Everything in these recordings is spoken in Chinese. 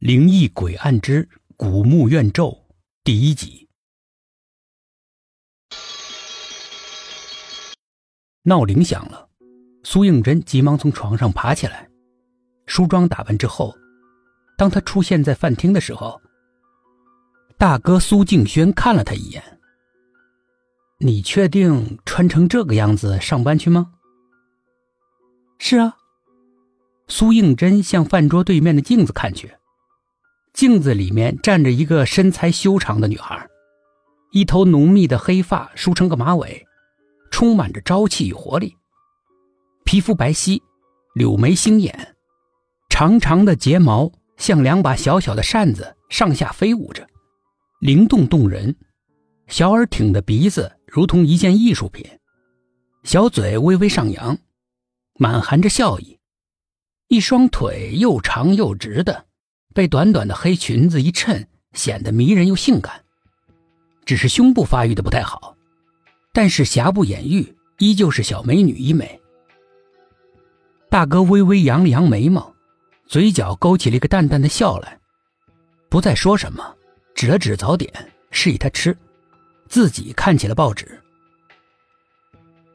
灵异鬼案之古墓怨咒第一集。闹铃响了，苏应真急忙从床上爬起来，梳妆打扮之后，当他出现在饭厅的时候，大哥苏敬轩看了他一眼：“你确定穿成这个样子上班去吗？”“是啊。”苏应真向饭桌对面的镜子看去。镜子里面站着一个身材修长的女孩，一头浓密的黑发梳成个马尾，充满着朝气与活力。皮肤白皙，柳眉星眼，长长的睫毛像两把小小的扇子上下飞舞着，灵动动人。小耳挺的鼻子如同一件艺术品，小嘴微微上扬，满含着笑意。一双腿又长又直的。被短短的黑裙子一衬，显得迷人又性感。只是胸部发育的不太好，但是瑕不掩瑜，依旧是小美女一枚。大哥微微扬了扬眉毛，嘴角勾起了一个淡淡的笑来，不再说什么，指了指早点，示意他吃，自己看起了报纸。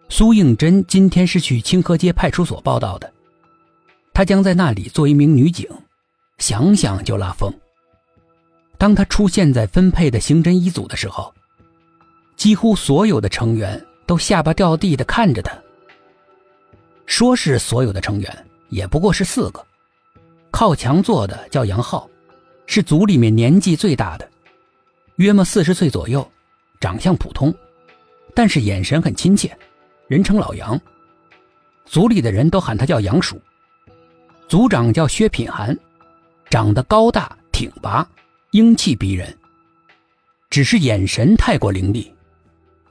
苏应真今天是去清河街派出所报道的，她将在那里做一名女警。想想就拉风。当他出现在分配的刑侦一组的时候，几乎所有的成员都下巴掉地的看着他。说是所有的成员，也不过是四个。靠墙坐的叫杨浩，是组里面年纪最大的，约莫四十岁左右，长相普通，但是眼神很亲切，人称老杨。组里的人都喊他叫杨叔。组长叫薛品涵。长得高大挺拔，英气逼人，只是眼神太过凌厉。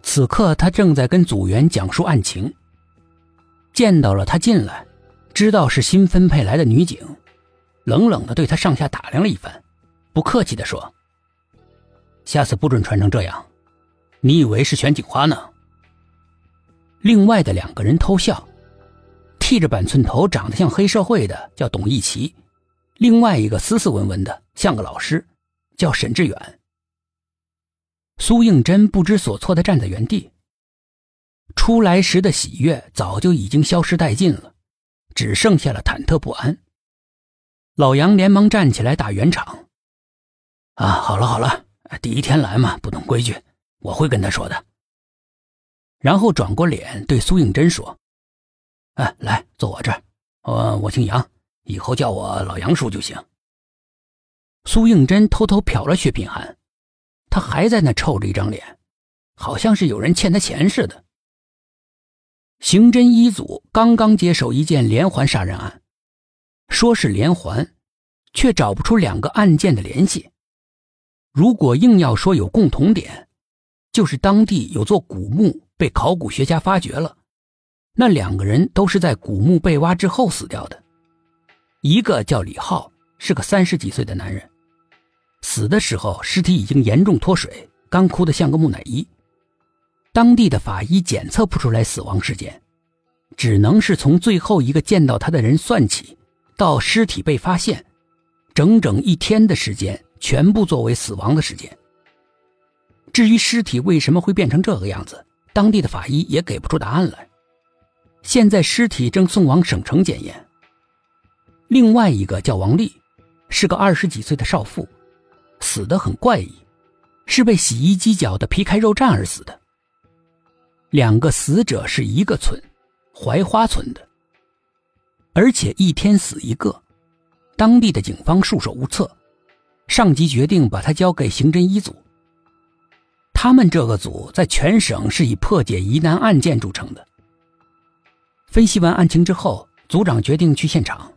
此刻他正在跟组员讲述案情，见到了他进来，知道是新分配来的女警，冷冷的对他上下打量了一番，不客气的说：“下次不准穿成这样，你以为是选警花呢？”另外的两个人偷笑，剃着板寸头、长得像黑社会的叫董一奇。另外一个斯斯文文的，像个老师，叫沈志远。苏应真不知所措的站在原地。出来时的喜悦早就已经消失殆尽了，只剩下了忐忑不安。老杨连忙站起来打圆场：“啊，好了好了，第一天来嘛，不懂规矩，我会跟他说的。”然后转过脸对苏应真说：“哎，来坐我这儿，我我姓杨。”以后叫我老杨叔就行。苏应真偷偷瞟了薛品涵，他还在那臭着一张脸，好像是有人欠他钱似的。刑侦一组刚刚接手一件连环杀人案，说是连环，却找不出两个案件的联系。如果硬要说有共同点，就是当地有座古墓被考古学家发掘了，那两个人都是在古墓被挖之后死掉的。一个叫李浩，是个三十几岁的男人，死的时候尸体已经严重脱水，干枯的像个木乃伊。当地的法医检测不出来死亡时间，只能是从最后一个见到他的人算起，到尸体被发现，整整一天的时间，全部作为死亡的时间。至于尸体为什么会变成这个样子，当地的法医也给不出答案来。现在尸体正送往省城检验。另外一个叫王丽，是个二十几岁的少妇，死得很怪异，是被洗衣机搅得皮开肉绽而死的。两个死者是一个村，槐花村的，而且一天死一个，当地的警方束手无策，上级决定把他交给刑侦一组。他们这个组在全省是以破解疑难案件著称的。分析完案情之后，组长决定去现场。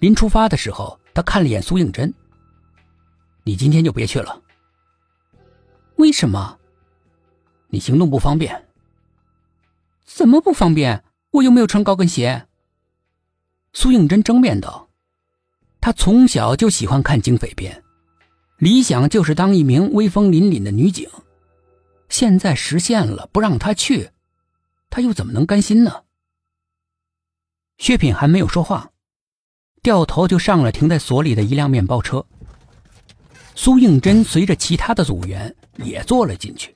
临出发的时候，他看了眼苏应真：“你今天就别去了。为什么？你行动不方便。怎么不方便？我又没有穿高跟鞋。”苏应真争辩道：“他从小就喜欢看警匪片，理想就是当一名威风凛凛的女警。现在实现了，不让他去，他又怎么能甘心呢？”薛品还没有说话。掉头就上了停在所里的一辆面包车。苏应真随着其他的组员也坐了进去。